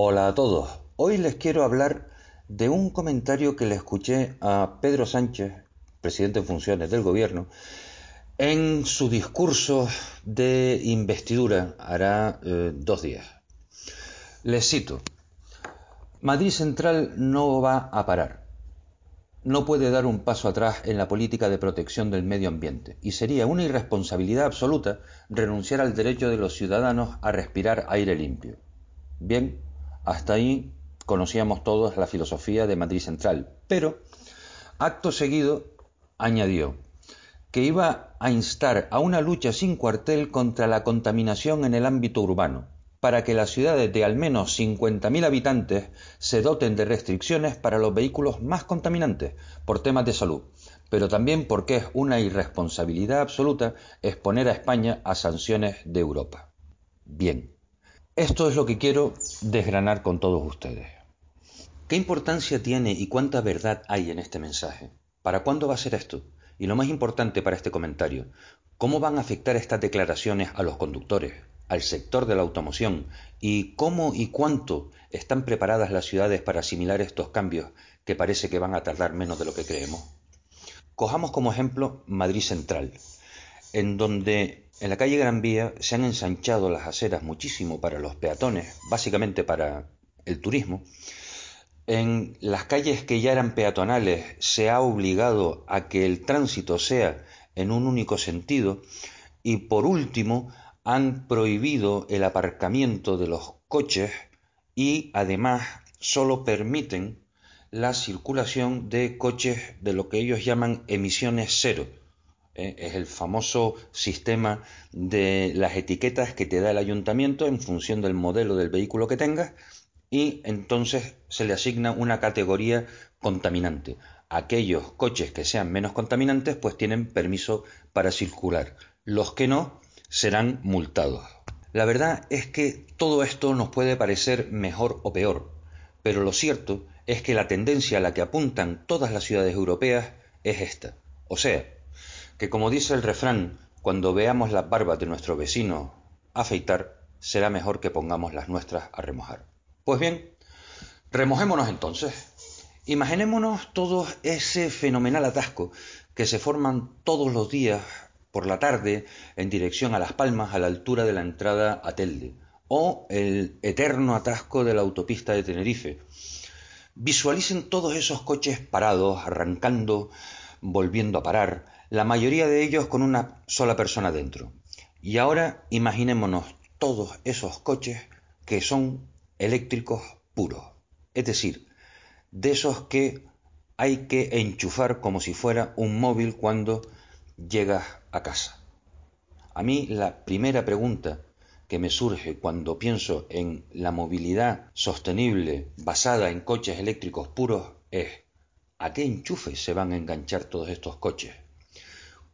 Hola a todos. Hoy les quiero hablar de un comentario que le escuché a Pedro Sánchez, presidente en funciones del gobierno, en su discurso de investidura hará eh, dos días. Les cito, Madrid Central no va a parar. No puede dar un paso atrás en la política de protección del medio ambiente y sería una irresponsabilidad absoluta renunciar al derecho de los ciudadanos a respirar aire limpio. Bien, hasta ahí conocíamos todos la filosofía de Madrid Central, pero acto seguido añadió que iba a instar a una lucha sin cuartel contra la contaminación en el ámbito urbano, para que las ciudades de al menos 50.000 habitantes se doten de restricciones para los vehículos más contaminantes por temas de salud, pero también porque es una irresponsabilidad absoluta exponer a España a sanciones de Europa. Bien, esto es lo que quiero desgranar con todos ustedes. ¿Qué importancia tiene y cuánta verdad hay en este mensaje? ¿Para cuándo va a ser esto? Y lo más importante para este comentario, ¿cómo van a afectar estas declaraciones a los conductores, al sector de la automoción y cómo y cuánto están preparadas las ciudades para asimilar estos cambios que parece que van a tardar menos de lo que creemos? Cojamos como ejemplo Madrid Central, en donde en la calle Gran Vía se han ensanchado las aceras muchísimo para los peatones, básicamente para el turismo, en las calles que ya eran peatonales se ha obligado a que el tránsito sea en un único sentido y por último han prohibido el aparcamiento de los coches y además solo permiten la circulación de coches de lo que ellos llaman emisiones cero. ¿Eh? Es el famoso sistema de las etiquetas que te da el ayuntamiento en función del modelo del vehículo que tengas y entonces se le asigna una categoría contaminante. Aquellos coches que sean menos contaminantes pues tienen permiso para circular. Los que no serán multados. La verdad es que todo esto nos puede parecer mejor o peor, pero lo cierto es que la tendencia a la que apuntan todas las ciudades europeas es esta. O sea, que como dice el refrán, cuando veamos las barbas de nuestro vecino afeitar, será mejor que pongamos las nuestras a remojar. Pues bien, remojémonos entonces. Imaginémonos todo ese fenomenal atasco que se forman todos los días por la tarde en dirección a Las Palmas a la altura de la entrada a Telde, o el eterno atasco de la autopista de Tenerife. Visualicen todos esos coches parados, arrancando, volviendo a parar, la mayoría de ellos con una sola persona dentro. Y ahora imaginémonos todos esos coches que son eléctricos puros, es decir, de esos que hay que enchufar como si fuera un móvil cuando llegas a casa. A mí la primera pregunta que me surge cuando pienso en la movilidad sostenible basada en coches eléctricos puros es ¿a qué enchufe se van a enganchar todos estos coches?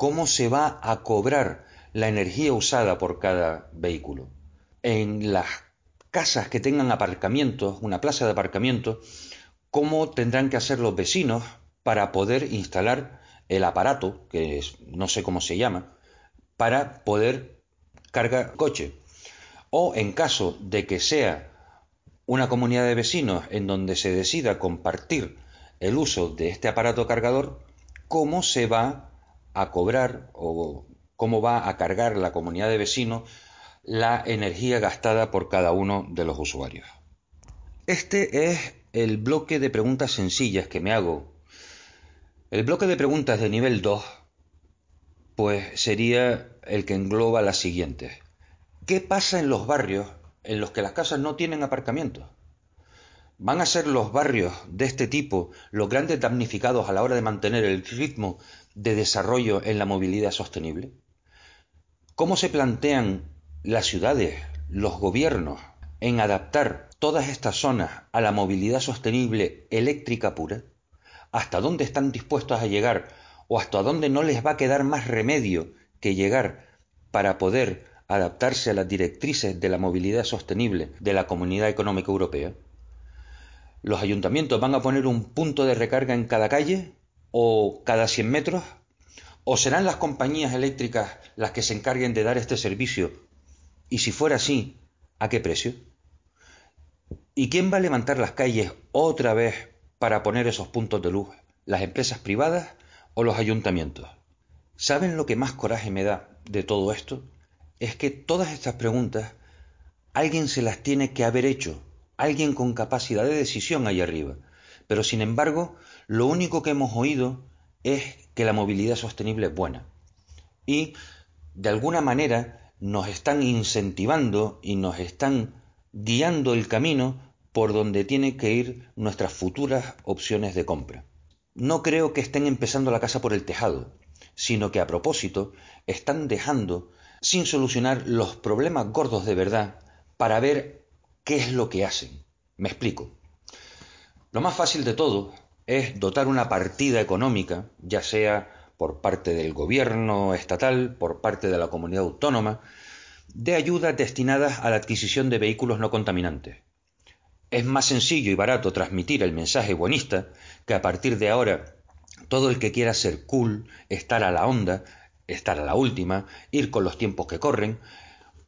¿Cómo se va a cobrar la energía usada por cada vehículo? En las casas que tengan aparcamientos, una plaza de aparcamiento, cómo tendrán que hacer los vecinos para poder instalar el aparato, que no sé cómo se llama, para poder cargar coche. O en caso de que sea una comunidad de vecinos en donde se decida compartir el uso de este aparato cargador, cómo se va a cobrar o cómo va a cargar la comunidad de vecinos la energía gastada por cada uno de los usuarios. Este es el bloque de preguntas sencillas que me hago. El bloque de preguntas de nivel 2 pues sería el que engloba las siguientes. ¿Qué pasa en los barrios en los que las casas no tienen aparcamiento? ¿Van a ser los barrios de este tipo los grandes damnificados a la hora de mantener el ritmo de desarrollo en la movilidad sostenible? ¿Cómo se plantean las ciudades, los gobiernos, en adaptar todas estas zonas a la movilidad sostenible eléctrica pura? ¿Hasta dónde están dispuestos a llegar o hasta dónde no les va a quedar más remedio que llegar para poder adaptarse a las directrices de la movilidad sostenible de la Comunidad Económica Europea? ¿Los ayuntamientos van a poner un punto de recarga en cada calle o cada 100 metros? ¿O serán las compañías eléctricas las que se encarguen de dar este servicio y si fuera así, ¿a qué precio? ¿Y quién va a levantar las calles otra vez para poner esos puntos de luz? ¿Las empresas privadas o los ayuntamientos? ¿Saben lo que más coraje me da de todo esto? Es que todas estas preguntas alguien se las tiene que haber hecho, alguien con capacidad de decisión ahí arriba. Pero sin embargo, lo único que hemos oído es que la movilidad sostenible es buena. Y de alguna manera nos están incentivando y nos están guiando el camino por donde tienen que ir nuestras futuras opciones de compra. No creo que estén empezando la casa por el tejado, sino que a propósito están dejando sin solucionar los problemas gordos de verdad para ver qué es lo que hacen. Me explico. Lo más fácil de todo es dotar una partida económica, ya sea por parte del gobierno estatal, por parte de la comunidad autónoma, de ayudas destinadas a la adquisición de vehículos no contaminantes. Es más sencillo y barato transmitir el mensaje buenista que a partir de ahora todo el que quiera ser cool, estar a la onda, estar a la última, ir con los tiempos que corren,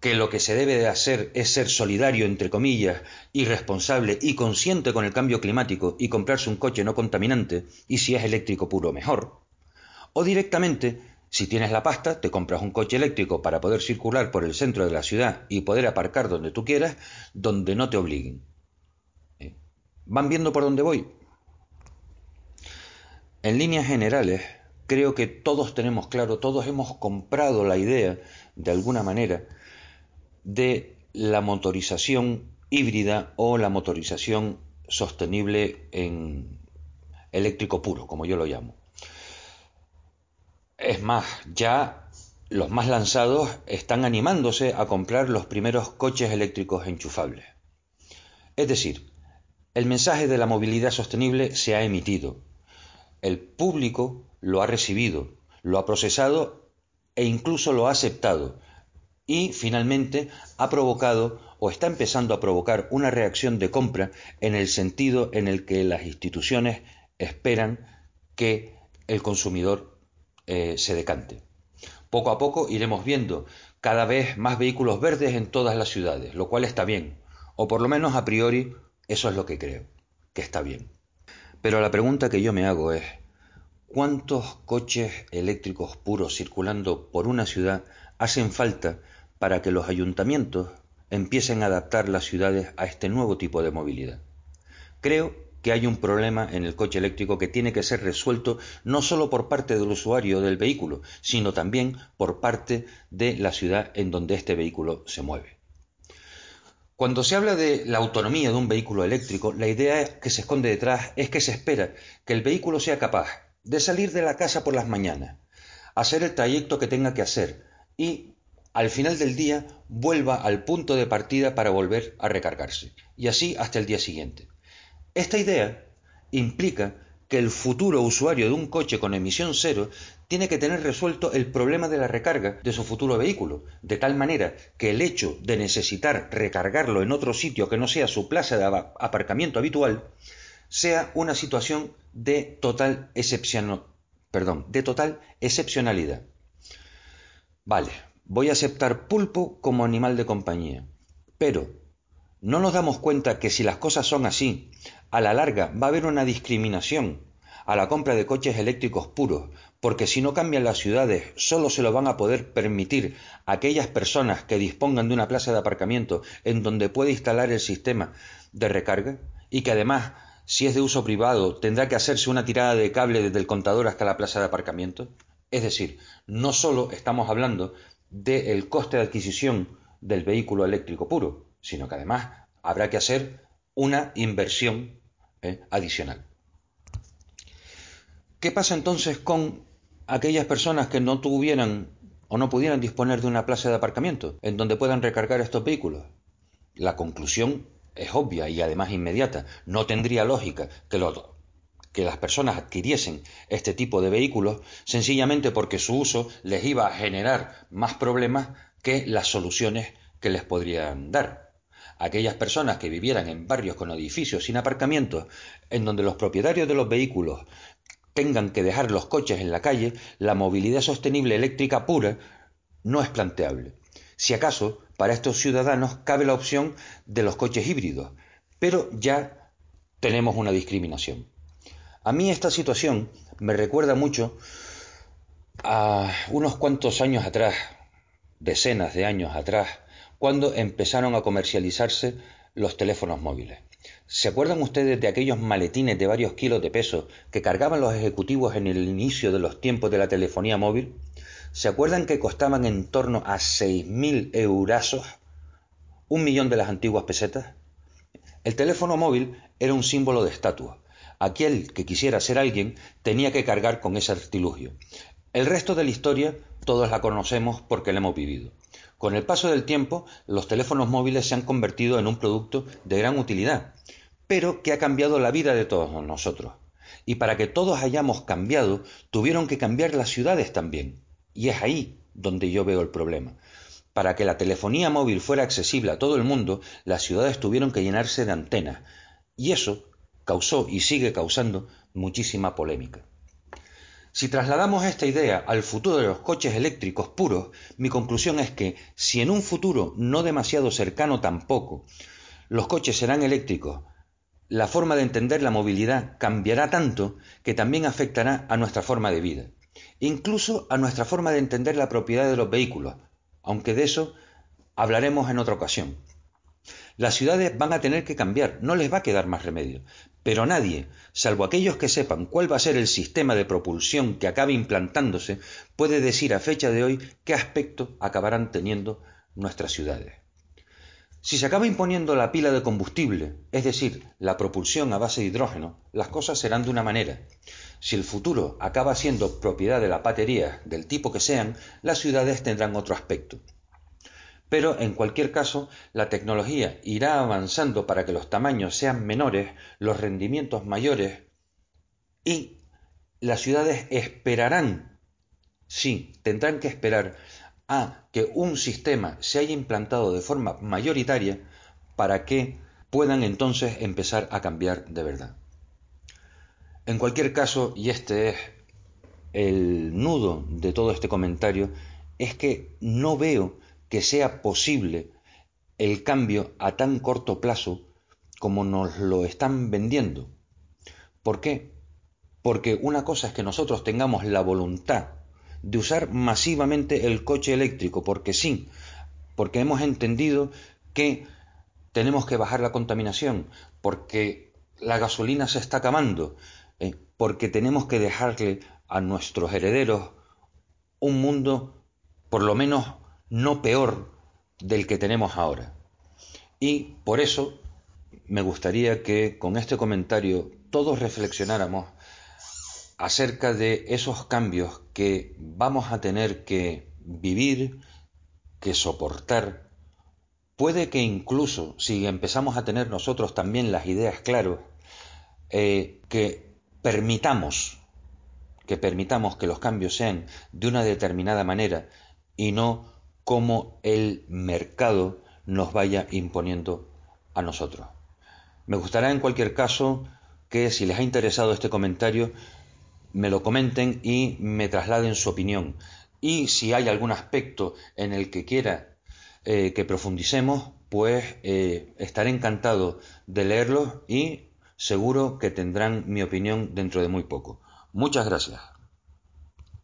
que lo que se debe de hacer es ser solidario, entre comillas, y responsable y consciente con el cambio climático y comprarse un coche no contaminante, y si es eléctrico puro mejor. O directamente, si tienes la pasta, te compras un coche eléctrico para poder circular por el centro de la ciudad y poder aparcar donde tú quieras, donde no te obliguen. ¿Van viendo por dónde voy? En líneas generales, creo que todos tenemos claro, todos hemos comprado la idea, de alguna manera, de la motorización híbrida o la motorización sostenible en eléctrico puro, como yo lo llamo. Es más, ya los más lanzados están animándose a comprar los primeros coches eléctricos enchufables. Es decir, el mensaje de la movilidad sostenible se ha emitido. El público lo ha recibido, lo ha procesado e incluso lo ha aceptado. Y finalmente ha provocado o está empezando a provocar una reacción de compra en el sentido en el que las instituciones esperan que el consumidor eh, se decante. Poco a poco iremos viendo cada vez más vehículos verdes en todas las ciudades, lo cual está bien, o por lo menos a priori eso es lo que creo, que está bien. Pero la pregunta que yo me hago es, ¿cuántos coches eléctricos puros circulando por una ciudad hacen falta para que los ayuntamientos empiecen a adaptar las ciudades a este nuevo tipo de movilidad? Creo que hay un problema en el coche eléctrico que tiene que ser resuelto no solo por parte del usuario del vehículo, sino también por parte de la ciudad en donde este vehículo se mueve. Cuando se habla de la autonomía de un vehículo eléctrico, la idea que se esconde detrás es que se espera que el vehículo sea capaz de salir de la casa por las mañanas, hacer el trayecto que tenga que hacer y al final del día vuelva al punto de partida para volver a recargarse, y así hasta el día siguiente. Esta idea implica que el futuro usuario de un coche con emisión cero tiene que tener resuelto el problema de la recarga de su futuro vehículo, de tal manera que el hecho de necesitar recargarlo en otro sitio que no sea su plaza de aparcamiento habitual sea una situación de total excepcionalidad. Vale, voy a aceptar pulpo como animal de compañía, pero no nos damos cuenta que si las cosas son así, a la larga va a haber una discriminación a la compra de coches eléctricos puros, porque si no cambian las ciudades, solo se lo van a poder permitir aquellas personas que dispongan de una plaza de aparcamiento en donde puede instalar el sistema de recarga y que además, si es de uso privado, tendrá que hacerse una tirada de cable desde el contador hasta la plaza de aparcamiento. Es decir, no solo estamos hablando del coste de adquisición del vehículo eléctrico puro, sino que además habrá que hacer una inversión ¿eh? adicional. ¿Qué pasa entonces con aquellas personas que no tuvieran o no pudieran disponer de una plaza de aparcamiento en donde puedan recargar estos vehículos? La conclusión es obvia y además inmediata. No tendría lógica que, que las personas adquiriesen este tipo de vehículos sencillamente porque su uso les iba a generar más problemas que las soluciones que les podrían dar aquellas personas que vivieran en barrios con edificios sin aparcamientos, en donde los propietarios de los vehículos tengan que dejar los coches en la calle, la movilidad sostenible eléctrica pura no es planteable. Si acaso, para estos ciudadanos cabe la opción de los coches híbridos, pero ya tenemos una discriminación. A mí esta situación me recuerda mucho a unos cuantos años atrás, decenas de años atrás, cuando empezaron a comercializarse los teléfonos móviles. ¿Se acuerdan ustedes de aquellos maletines de varios kilos de peso que cargaban los ejecutivos en el inicio de los tiempos de la telefonía móvil? ¿Se acuerdan que costaban en torno a 6.000 eurazos? ¿Un millón de las antiguas pesetas? El teléfono móvil era un símbolo de estatua. Aquel que quisiera ser alguien tenía que cargar con ese artilugio. El resto de la historia todos la conocemos porque la hemos vivido. Con el paso del tiempo, los teléfonos móviles se han convertido en un producto de gran utilidad, pero que ha cambiado la vida de todos nosotros. Y para que todos hayamos cambiado, tuvieron que cambiar las ciudades también. Y es ahí donde yo veo el problema. Para que la telefonía móvil fuera accesible a todo el mundo, las ciudades tuvieron que llenarse de antenas. Y eso causó y sigue causando muchísima polémica. Si trasladamos esta idea al futuro de los coches eléctricos puros, mi conclusión es que si en un futuro no demasiado cercano tampoco los coches serán eléctricos, la forma de entender la movilidad cambiará tanto que también afectará a nuestra forma de vida incluso a nuestra forma de entender la propiedad de los vehículos, aunque de eso hablaremos en otra ocasión. Las ciudades van a tener que cambiar, no les va a quedar más remedio, pero nadie, salvo aquellos que sepan cuál va a ser el sistema de propulsión que acabe implantándose, puede decir a fecha de hoy qué aspecto acabarán teniendo nuestras ciudades. Si se acaba imponiendo la pila de combustible, es decir, la propulsión a base de hidrógeno, las cosas serán de una manera. Si el futuro acaba siendo propiedad de la batería del tipo que sean, las ciudades tendrán otro aspecto. Pero en cualquier caso, la tecnología irá avanzando para que los tamaños sean menores, los rendimientos mayores y las ciudades esperarán, sí, tendrán que esperar a que un sistema se haya implantado de forma mayoritaria para que puedan entonces empezar a cambiar de verdad. En cualquier caso, y este es el nudo de todo este comentario, es que no veo que sea posible el cambio a tan corto plazo como nos lo están vendiendo. ¿Por qué? Porque una cosa es que nosotros tengamos la voluntad de usar masivamente el coche eléctrico, porque sí, porque hemos entendido que tenemos que bajar la contaminación, porque la gasolina se está acabando, eh, porque tenemos que dejarle a nuestros herederos un mundo por lo menos no peor del que tenemos ahora. Y por eso me gustaría que con este comentario todos reflexionáramos acerca de esos cambios que vamos a tener que vivir, que soportar. Puede que incluso si empezamos a tener nosotros también las ideas claras, eh, que permitamos que permitamos que los cambios sean de una determinada manera y no como el mercado nos vaya imponiendo a nosotros. Me gustará en cualquier caso que si les ha interesado este comentario me lo comenten y me trasladen su opinión. Y si hay algún aspecto en el que quiera eh, que profundicemos, pues eh, estaré encantado de leerlo y seguro que tendrán mi opinión dentro de muy poco. Muchas gracias.